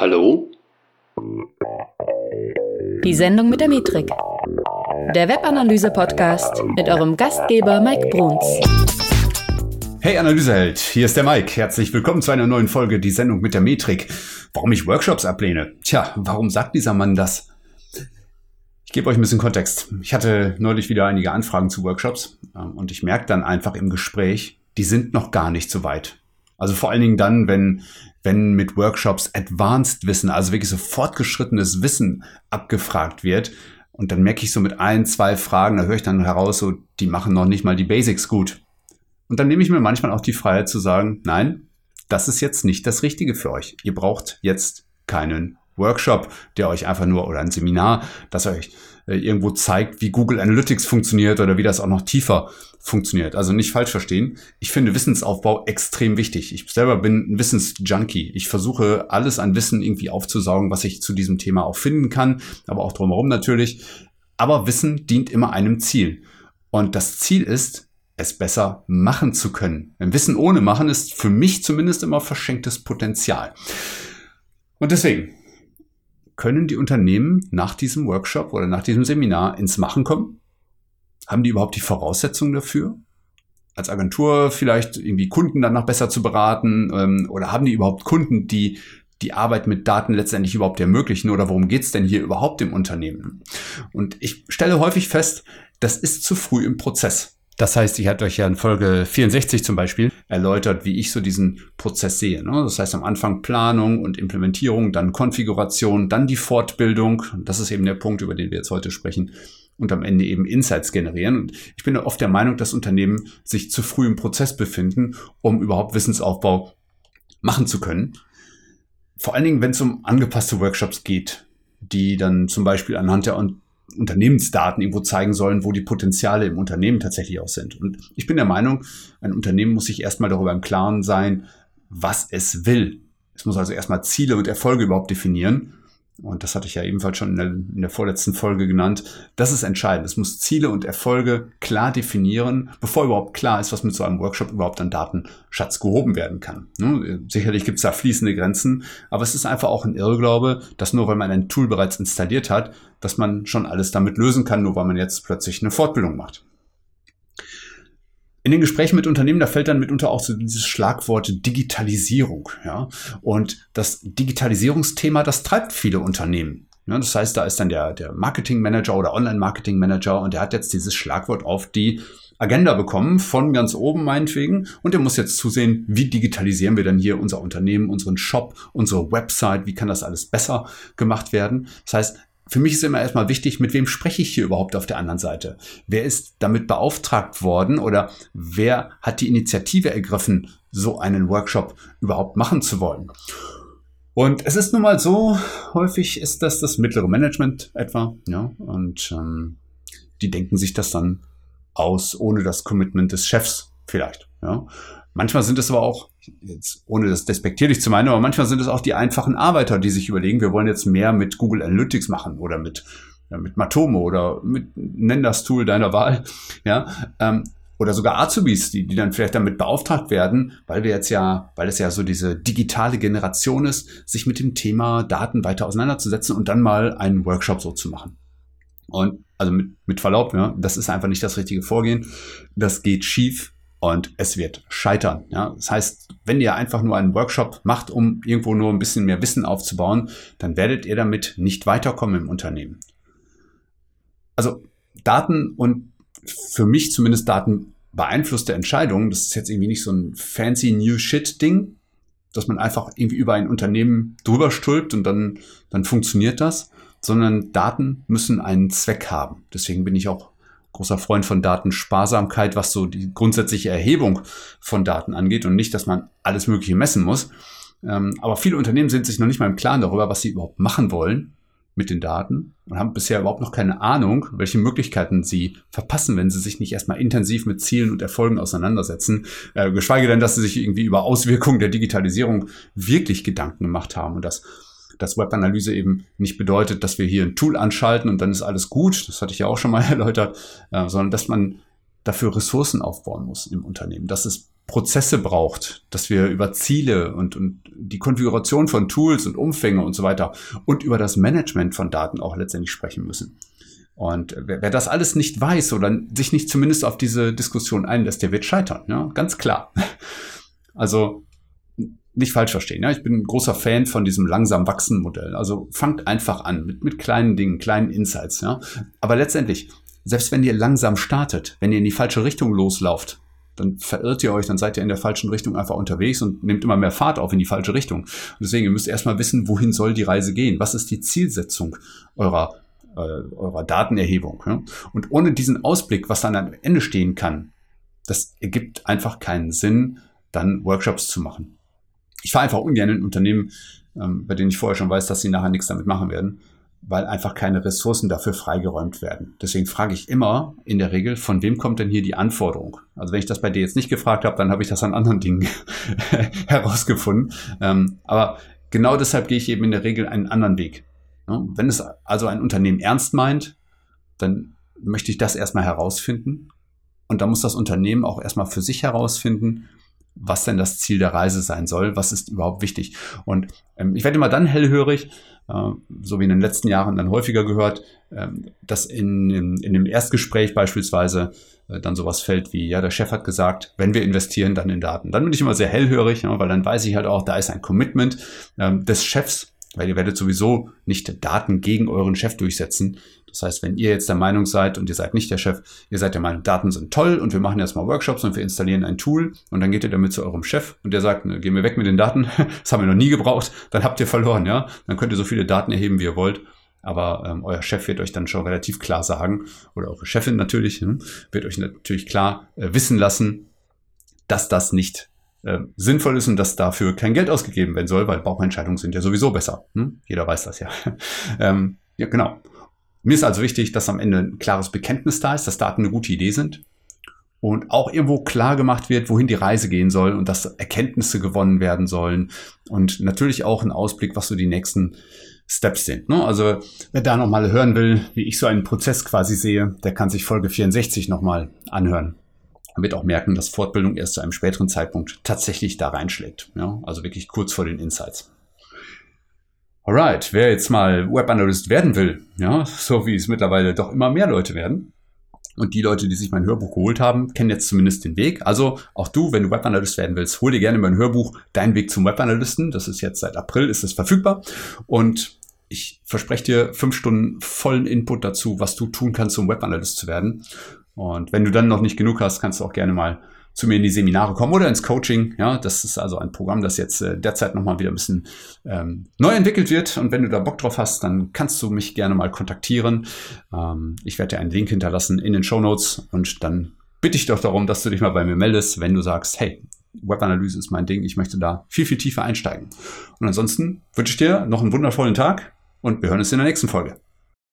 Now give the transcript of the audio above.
Hallo? Die Sendung mit der Metrik. Der Webanalyse-Podcast mit eurem Gastgeber Mike Bruns. Hey Analyseheld, hier ist der Mike. Herzlich willkommen zu einer neuen Folge, die Sendung mit der Metrik. Warum ich Workshops ablehne? Tja, warum sagt dieser Mann das? Ich gebe euch ein bisschen Kontext. Ich hatte neulich wieder einige Anfragen zu Workshops ähm, und ich merke dann einfach im Gespräch, die sind noch gar nicht so weit. Also vor allen Dingen dann, wenn, wenn mit Workshops Advanced Wissen, also wirklich so fortgeschrittenes Wissen abgefragt wird. Und dann merke ich so mit ein, zwei Fragen, da höre ich dann heraus, so, die machen noch nicht mal die Basics gut. Und dann nehme ich mir manchmal auch die Freiheit zu sagen, nein, das ist jetzt nicht das Richtige für euch. Ihr braucht jetzt keinen Workshop, der euch einfach nur oder ein Seminar, das euch äh, irgendwo zeigt, wie Google Analytics funktioniert oder wie das auch noch tiefer funktioniert. Also nicht falsch verstehen. Ich finde Wissensaufbau extrem wichtig. Ich selber bin ein Wissensjunkie. Ich versuche alles an Wissen irgendwie aufzusaugen, was ich zu diesem Thema auch finden kann, aber auch drumherum natürlich. Aber Wissen dient immer einem Ziel. Und das Ziel ist, es besser machen zu können. Denn Wissen ohne Machen ist für mich zumindest immer verschenktes Potenzial. Und deswegen, können die Unternehmen nach diesem Workshop oder nach diesem Seminar ins Machen kommen? Haben die überhaupt die Voraussetzungen dafür? Als Agentur vielleicht irgendwie Kunden dann noch besser zu beraten? Ähm, oder haben die überhaupt Kunden, die die Arbeit mit Daten letztendlich überhaupt ermöglichen? Oder worum geht's denn hier überhaupt im Unternehmen? Und ich stelle häufig fest, das ist zu früh im Prozess. Das heißt, ich hatte euch ja in Folge 64 zum Beispiel erläutert, wie ich so diesen Prozess sehe. Ne? Das heißt, am Anfang Planung und Implementierung, dann Konfiguration, dann die Fortbildung. Das ist eben der Punkt, über den wir jetzt heute sprechen. Und am Ende eben Insights generieren. Und ich bin oft der Meinung, dass Unternehmen sich zu früh im Prozess befinden, um überhaupt Wissensaufbau machen zu können. Vor allen Dingen, wenn es um angepasste Workshops geht, die dann zum Beispiel anhand der Unternehmensdaten irgendwo zeigen sollen, wo die Potenziale im Unternehmen tatsächlich auch sind. Und ich bin der Meinung, ein Unternehmen muss sich erstmal darüber im Klaren sein, was es will. Es muss also erstmal Ziele und Erfolge überhaupt definieren und das hatte ich ja ebenfalls schon in der, in der, vorletzten Folge genannt, das ist entscheidend. Es muss Ziele und Erfolge klar definieren, bevor überhaupt klar ist, was mit so einem Workshop überhaupt an Datenschatz gehoben werden kann. Ne? Sicherlich gibt es da fließende Grenzen, aber es ist einfach auch ein Irrglaube, dass nur weil man ein Tool bereits installiert hat, dass man schon alles damit lösen kann, nur weil man jetzt plötzlich eine Fortbildung macht in den Gesprächen mit Unternehmen, da fällt dann mitunter auch so dieses Schlagwort Digitalisierung. Ja? Und das Digitalisierungsthema, das treibt viele Unternehmen. Ja, das heißt, da ist dann der, der Marketing Manager oder Online Marketing Manager und der hat jetzt dieses Schlagwort auf die Agenda bekommen, von ganz oben meinetwegen. Und der muss jetzt zusehen, wie digitalisieren wir denn hier unser Unternehmen, unseren Shop, unsere Website, wie kann das alles besser gemacht werden. Das heißt, für mich ist immer erstmal wichtig, mit wem spreche ich hier überhaupt auf der anderen Seite? Wer ist damit beauftragt worden oder wer hat die Initiative ergriffen, so einen Workshop überhaupt machen zu wollen? Und es ist nun mal so, häufig ist das das mittlere Management etwa, ja, und ähm, die denken sich das dann aus, ohne das Commitment des Chefs vielleicht, ja. Manchmal sind es aber auch, jetzt ohne das despektierlich zu meinen, aber manchmal sind es auch die einfachen Arbeiter, die sich überlegen, wir wollen jetzt mehr mit Google Analytics machen oder mit, ja, mit Matomo oder mit, nenn das Tool deiner Wahl, ja, ähm, oder sogar Azubis, die, die dann vielleicht damit beauftragt werden, weil wir jetzt ja, weil es ja so diese digitale Generation ist, sich mit dem Thema Daten weiter auseinanderzusetzen und dann mal einen Workshop so zu machen. Und also mit, mit Verlaub, ja, das ist einfach nicht das richtige Vorgehen. Das geht schief und es wird scheitern. Ja? Das heißt, wenn ihr einfach nur einen Workshop macht, um irgendwo nur ein bisschen mehr Wissen aufzubauen, dann werdet ihr damit nicht weiterkommen im Unternehmen. Also Daten und für mich zumindest Daten beeinflusste Entscheidungen, das ist jetzt irgendwie nicht so ein fancy New Shit Ding, dass man einfach irgendwie über ein Unternehmen drüber stülpt und dann, dann funktioniert das, sondern Daten müssen einen Zweck haben. Deswegen bin ich auch großer Freund von Datensparsamkeit, was so die grundsätzliche Erhebung von Daten angeht und nicht, dass man alles Mögliche messen muss. Ähm, aber viele Unternehmen sind sich noch nicht mal im Klaren darüber, was sie überhaupt machen wollen mit den Daten und haben bisher überhaupt noch keine Ahnung, welche Möglichkeiten sie verpassen, wenn sie sich nicht erstmal intensiv mit Zielen und Erfolgen auseinandersetzen, äh, geschweige denn, dass sie sich irgendwie über Auswirkungen der Digitalisierung wirklich Gedanken gemacht haben und das dass Webanalyse eben nicht bedeutet, dass wir hier ein Tool anschalten und dann ist alles gut. Das hatte ich ja auch schon mal erläutert, äh, sondern dass man dafür Ressourcen aufbauen muss im Unternehmen. Das ist Prozesse braucht, dass wir über Ziele und, und die Konfiguration von Tools und Umfänge und so weiter und über das Management von Daten auch letztendlich sprechen müssen. Und wer, wer das alles nicht weiß oder sich nicht zumindest auf diese Diskussion einlässt, der wird scheitern, ja, ganz klar. Also nicht falsch verstehen. Ja? Ich bin ein großer Fan von diesem langsam wachsenden Modell. Also fangt einfach an mit, mit kleinen Dingen, kleinen Insights. Ja? Aber letztendlich, selbst wenn ihr langsam startet, wenn ihr in die falsche Richtung loslauft, dann verirrt ihr euch, dann seid ihr in der falschen Richtung einfach unterwegs und nehmt immer mehr Fahrt auf in die falsche Richtung. Und deswegen, ihr müsst erstmal wissen, wohin soll die Reise gehen? Was ist die Zielsetzung eurer, äh, eurer Datenerhebung? Ja? Und ohne diesen Ausblick, was dann am Ende stehen kann, das ergibt einfach keinen Sinn, dann Workshops zu machen ich fahre einfach ungern in Unternehmen, ähm, bei denen ich vorher schon weiß, dass sie nachher nichts damit machen werden, weil einfach keine Ressourcen dafür freigeräumt werden. Deswegen frage ich immer in der Regel, von wem kommt denn hier die Anforderung? Also wenn ich das bei dir jetzt nicht gefragt habe, dann habe ich das an anderen Dingen herausgefunden. Ähm, aber genau deshalb gehe ich eben in der Regel einen anderen Weg. Ja, wenn es also ein Unternehmen ernst meint, dann möchte ich das erstmal herausfinden. Und da muss das Unternehmen auch erstmal für sich herausfinden, was denn das Ziel der Reise sein soll, was ist überhaupt wichtig. Und ähm, ich werde immer dann hellhörig, äh, so wie in den letzten Jahren dann häufiger gehört, ähm, dass in, in, in, dem Erstgespräch beispielsweise äh, dann sowas fällt wie, ja, der Chef hat gesagt, wenn wir investieren, dann in Daten. Dann bin ich immer sehr hellhörig, ja, weil dann weiß ich halt auch, da ist ein Commitment ähm, des Chefs, weil ihr werdet sowieso nicht Daten gegen euren Chef durchsetzen, das heißt, wenn ihr jetzt der Meinung seid und ihr seid nicht der Chef, ihr seid der Meinung, Daten sind toll und wir machen jetzt mal Workshops und wir installieren ein Tool und dann geht ihr damit zu eurem Chef und der sagt, ne, gehen wir weg mit den Daten, das haben wir noch nie gebraucht, dann habt ihr verloren, ja. Dann könnt ihr so viele Daten erheben, wie ihr wollt. Aber ähm, euer Chef wird euch dann schon relativ klar sagen, oder eure Chefin natürlich, hm, wird euch natürlich klar äh, wissen lassen, dass das nicht äh, sinnvoll ist und dass dafür kein Geld ausgegeben werden soll, weil Bauchentscheidungen sind ja sowieso besser. Hm? Jeder weiß das ja. ähm, ja, genau. Mir ist also wichtig, dass am Ende ein klares Bekenntnis da ist, dass Daten eine gute Idee sind und auch irgendwo klar gemacht wird, wohin die Reise gehen soll und dass Erkenntnisse gewonnen werden sollen und natürlich auch ein Ausblick, was so die nächsten Steps sind. Ne? Also wer da nochmal hören will, wie ich so einen Prozess quasi sehe, der kann sich Folge 64 nochmal anhören. Wird auch merken, dass Fortbildung erst zu einem späteren Zeitpunkt tatsächlich da reinschlägt. Ja? Also wirklich kurz vor den Insights. Alright, wer jetzt mal Webanalyst werden will, ja, so wie es mittlerweile doch immer mehr Leute werden, und die Leute, die sich mein Hörbuch geholt haben, kennen jetzt zumindest den Weg. Also auch du, wenn du Webanalyst werden willst, hol dir gerne mein Hörbuch Dein Weg zum Webanalysten. Das ist jetzt seit April, ist es verfügbar. Und ich verspreche dir fünf Stunden vollen Input dazu, was du tun kannst, um Webanalyst zu werden. Und wenn du dann noch nicht genug hast, kannst du auch gerne mal zu mir in die Seminare kommen oder ins Coaching. Ja, das ist also ein Programm, das jetzt äh, derzeit nochmal wieder ein bisschen ähm, neu entwickelt wird. Und wenn du da Bock drauf hast, dann kannst du mich gerne mal kontaktieren. Ähm, ich werde dir einen Link hinterlassen in den Show Notes und dann bitte ich doch darum, dass du dich mal bei mir meldest, wenn du sagst, hey, Webanalyse ist mein Ding, ich möchte da viel, viel tiefer einsteigen. Und ansonsten wünsche ich dir noch einen wundervollen Tag und wir hören uns in der nächsten Folge.